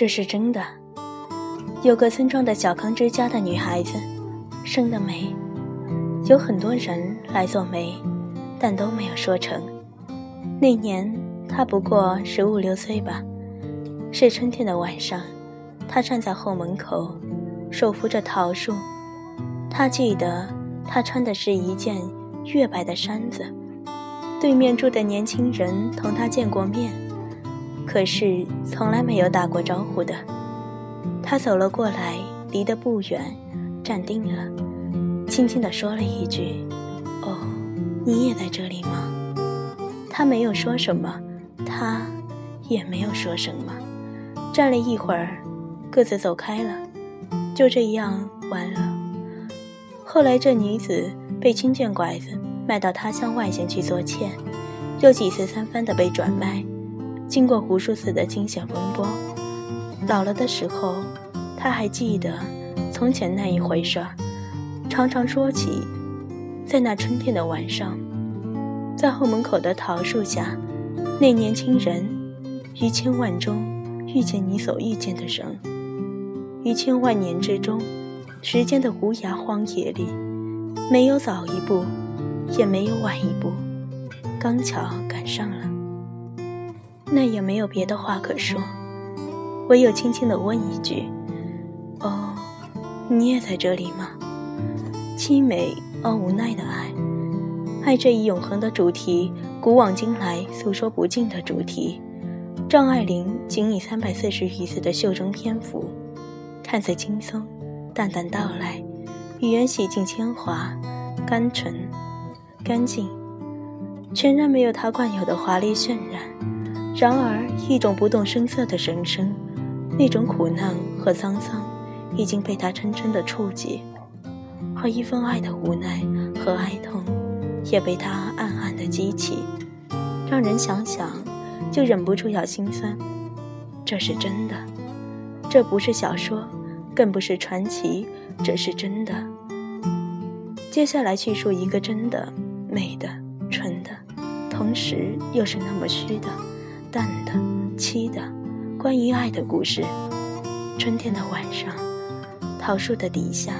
这是真的。有个村庄的小康之家的女孩子，生得美，有很多人来做媒，但都没有说成。那年她不过十五六岁吧，是春天的晚上，她站在后门口，手扶着桃树。她记得，她穿的是一件月白的衫子。对面住的年轻人同她见过面。可是从来没有打过招呼的，他走了过来，离得不远，站定了，轻轻地说了一句：“哦，你也在这里吗？”他没有说什么，他也没有说什么，站了一会儿，各自走开了，就这样完了。后来这女子被清见拐子卖到他乡外县去做妾，又几次三番的被转卖。经过无数次的惊险风波，老了的时候，他还记得从前那一回事，常常说起，在那春天的晚上，在后门口的桃树下，那年轻人于千万中遇见你所遇见的人，于千万年之中，时间的无涯荒野里，没有早一步，也没有晚一步，刚巧赶上了。那也没有别的话可说，唯有轻轻地问一句：“哦，你也在这里吗？”凄美而无奈的爱，爱这一永恒的主题，古往今来诉说不尽的主题。张爱玲仅以三百四十余字的袖中篇幅，看似轻松，淡淡道来，语言洗尽铅华，甘纯、干净，全然没有她惯有的华丽渲染。然而，一种不动声色的人生，那种苦难和沧桑，已经被他深深的触及；而一份爱的无奈和哀痛，也被他暗暗的激起，让人想想，就忍不住要心酸。这是真的，这不是小说，更不是传奇，这是真的。接下来叙述一个真的、美的、纯的，同时又是那么虚的。淡的、凄的，关于爱的故事。春天的晚上，桃树的底下，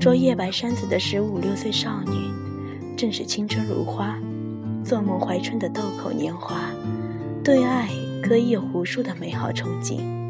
着夜白衫子的十五六岁少女，正是青春如花，做梦怀春的豆蔻年华，对爱可以有无数的美好憧憬。